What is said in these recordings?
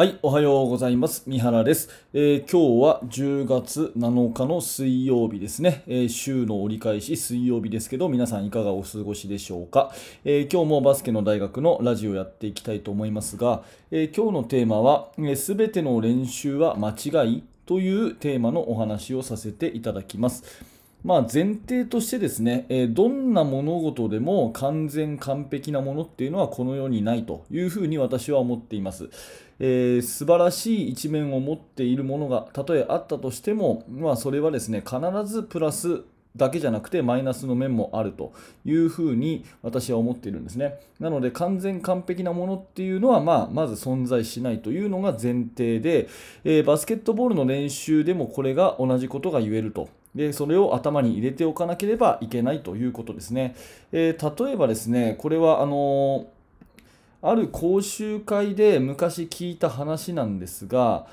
はい、おはようございます。三原です、えー今日は10月7日の水曜日ですね、えー週の折り返し水曜日ですけど、皆さんいかがお過ごしでしょうか、えー今日もバスケの大学のラジオやっていきたいと思いますが、え今日のテーマは、すべての練習は間違いというテーマのお話をさせていただきます。まあ、前提としてですね、えどんな物事でも完全完璧なものっていうのはこの世にないというふうに私は思っています。えー素晴らしい一面を持っているものがたとえあったとしても、まあ、それはですね必ずプラスだけじゃなくてマイナスの面もあるというふうに私は思っているんですね。なので完全完璧なものっていうのは、まあ、まず存在しないというのが前提で、えーバスケットボールの練習でもこれが同じことが言えると。でそれを頭に入れておかなければいけないということですね。えー例えばですね、これはあのある講習会で昔聞いた話なんですが、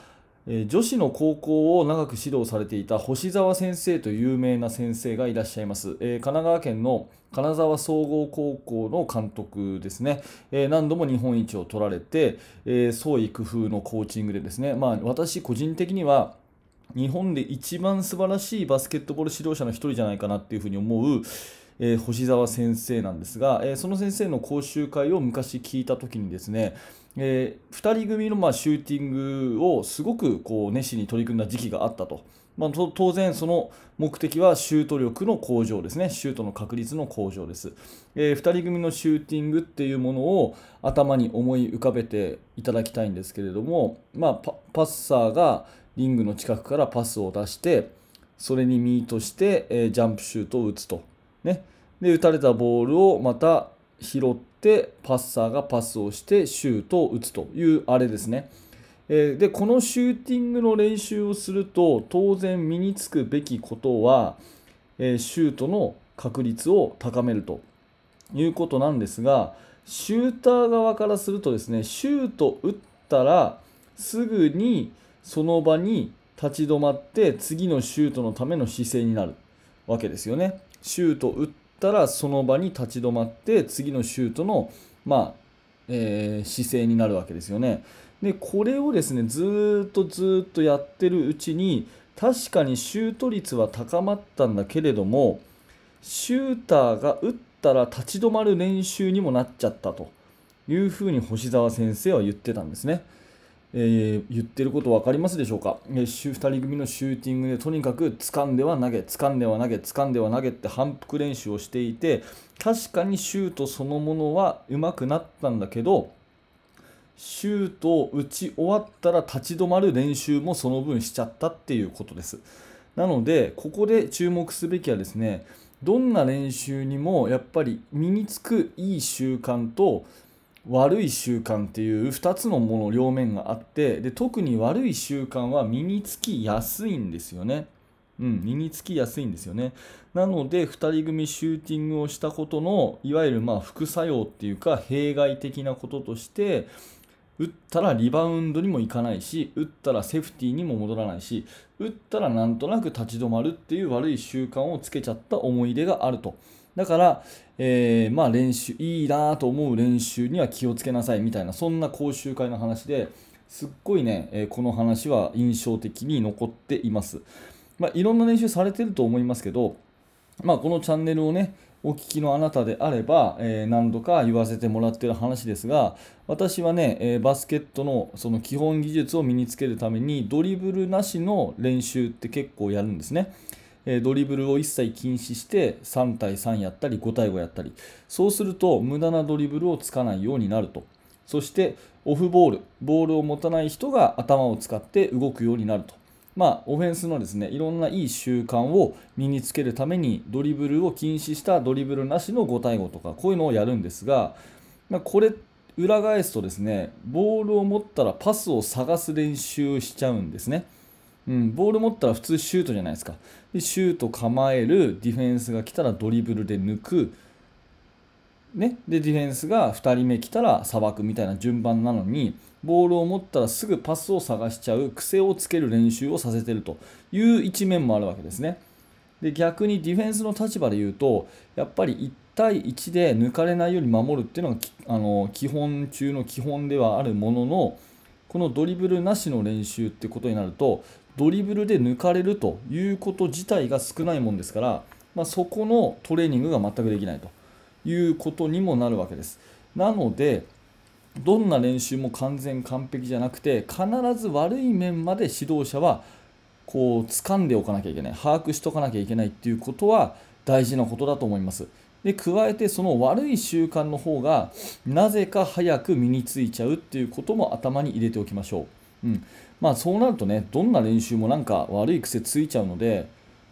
えー女子の高校を長く指導されていた星沢先生という有名な先生がいらっしゃいます、えー神奈川県の金沢総合高校の監督ですね、えー何度も日本一を取られて、えー創意工夫のコーチングでですね、まあ、私個人的には日本で一番素晴らしいバスケットボール指導者の一人じゃないかなっていうふうに思う、えー星沢先生なんですが、えーその先生の講習会を昔聞いた時にですね、え2人組のまあシューティングをすごくこう熱心に取り組んだ時期があったと。まあ、当然、その目的はシュート力の向上ですね、シュートの確率の向上です。え2人組のシューティングっていうものを頭に思い浮かべていただきたいんですけれども、まあ、パッサーがリングの近くからパスを出して、それにミートして、えジャンプシュートを打つと。ね、で打たれたボールをまた拾ってパッサーがパスをしてシュートを打つというあれですね。えでこのシューティングの練習をすると当然身につくべきことは、えシュートの確率を高めるということなんですがシューター側からするとですねシュート打ったらすぐにその場に立ち止まって次のシュートのための姿勢になるわけですよね。シュート打ったらその場に立ち止まって次のシュートの、まあえー姿勢になるわけですよね。でこれをですねずっとずっとやってるうちに確かにシュート率は高まったんだけれどもシューターが打ったら立ち止まる練習にもなっちゃったというふうに星沢先生は言ってたんですね。えー言ってること分かりますでしょうか、えー2人組のシューティングでとにかく掴んでは投げ掴んでは投げ掴んでは投げって反復練習をしていて確かにシュートそのものは上手くなったんだけどシュートを打ち終わったら立ち止まる練習もその分しちゃったっていうことです。なのでここで注目すべきはですねどんな練習にもやっぱり身につくいい習慣と悪い習慣っていう2つのもの両面があってで特に悪い習慣は身につきやすいんですよね。うん、身につきやすいんですよね。なので2人組シューティングをしたことのいわゆるまあ副作用っていうか弊害的なこととして打ったらリバウンドにもいかないし打ったらセーフティーにも戻らないし打ったらなんとなく立ち止まるっていう悪い習慣をつけちゃった思い出があると。だから、えーまあ練習いいなと思う練習には気をつけなさいみたいなそんな講習会の話ですっごいね、えこの話は印象的に残っています。まあ、いろんな練習されてると思いますけど、まあ、このチャンネルをねお聞きのあなたであれば、えー何度か言わせてもらってる話ですが私はね、えーバスケットのその基本技術を身につけるためにドリブルなしの練習って結構やるんですね。ドリブルを一切禁止して3対3やったり5対5やったり。そうすると無駄なドリブルをつかないようになると。そしてオフボール。ボールを持たない人が頭を使って動くようになると。まあ、オフェンスのですねいろんないい習慣を身につけるためにドリブルを禁止したドリブルなしの5対5とかこういうのをやるんですが、まあ、これ裏返すとですねボールを持ったらパスを探す練習しちゃうんですね。うん、ボール持ったら普通シュートじゃないですか。でシュート構えるディフェンスが来たらドリブルで抜く、ね、でディフェンスが2人目来たらさばくみたいな順番なのにボールを持ったらすぐパスを探しちゃう癖をつける練習をさせてるという一面もあるわけですね。で逆にディフェンスの立場で言うとやっぱり1対1で抜かれないように守るっていうのがあの基本中の基本ではあるもののこのドリブルなしの練習ってことになるとドリブルで抜かれるということ自体が少ないもんですから、まあ、そこのトレーニングが全くできないということにもなるわけです。なのでどんな練習も完全完璧じゃなくて必ず悪い面まで指導者はこう掴んでおかなきゃいけない把握しとかなきゃいけないっていうことは大事なことだと思います。で加えてその悪い習慣の方がなぜか早く身についちゃうっていうことも頭に入れておきましょう。うんまあ、そうなるとねどんな練習もなんか悪い癖ついちゃうので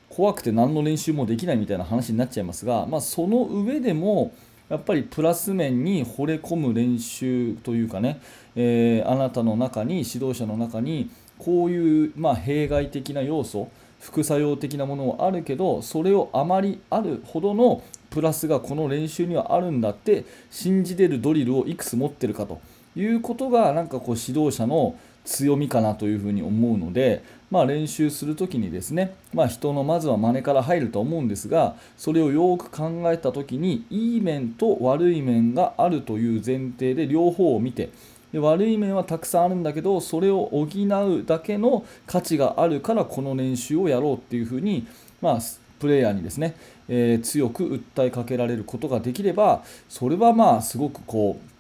怖くて何の練習もできないみたいな話になっちゃいますが、まあ、その上でもやっぱりプラス面に惚れ込む練習というかね、えー、あなたの中に指導者の中にこういう、まあ、弊害的な要素副作用的なものはあるけどそれをあまりあるほどのプラスがこの練習にはあるんだって信じれるドリルをいくつ持ってるかということがなんかこう指導者の強みかなというふうに思うので、まあ、練習する時にですね、まあ、人のまずは真似から入ると思うんですがそれをよく考えた時にいい面と悪い面があるという前提で両方を見てで悪い面はたくさんあるんだけどそれを補うだけの価値があるからこの練習をやろうっていうふうに、まあ、プレイヤーにですね、えー、強く訴えかけられることができればそれはまあすごくこう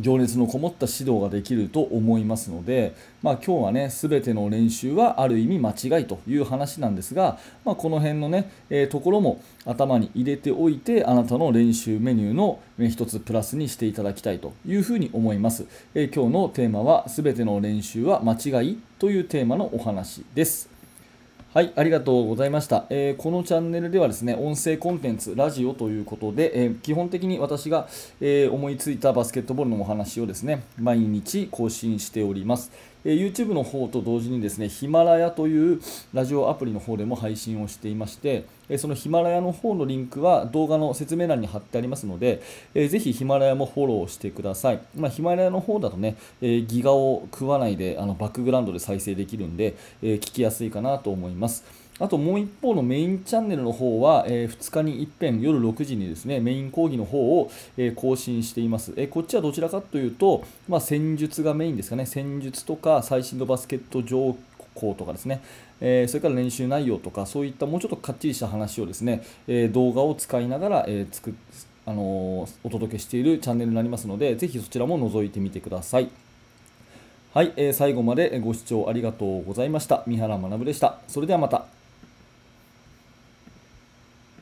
情熱のこもった指導ができると思いますので、まあ、今日はね全ての練習はある意味間違いという話なんですが、まあ、この辺のね、えー、ところも頭に入れておいてあなたの練習メニューの一つプラスにしていただきたいというふうに思います、えー、今日のテーマは全ての練習は間違いというテーマのお話です。はい、ありがとうございました、えー、このチャンネルではですね、音声コンテンツ、ラジオということで、えー、基本的に私が、えー、思いついたバスケットボールのお話をですね、毎日更新しております。え YouTube の方と同時にですね、ヒマラヤというラジオアプリの方でも配信をしていまして、えそのヒマラヤの方のリンクは動画の説明欄に貼ってありますので、えー、ぜひヒマラヤもフォローしてください。まあ、ヒマラヤの方だとね、えギガを食わないであのバックグラウンドで再生できるんで、え聞きやすいかなと思います。あともう一方のメインチャンネルの方は、え、2日に一遍夜6時にですねメイン講義の方を、え、更新しています、え、こっちはどちらかというと、まあ、戦術がメインですかね戦術とか最新のバスケット情報とかですね、えそれから練習内容とかそういったもうちょっとかっちりした話をですね、え動画を使いながら、え作あのお届けしているチャンネルになりますのでぜひそちらも覗いてみてください。はい、えー、最後までご視聴ありがとうございました。三原学でした。それではまた。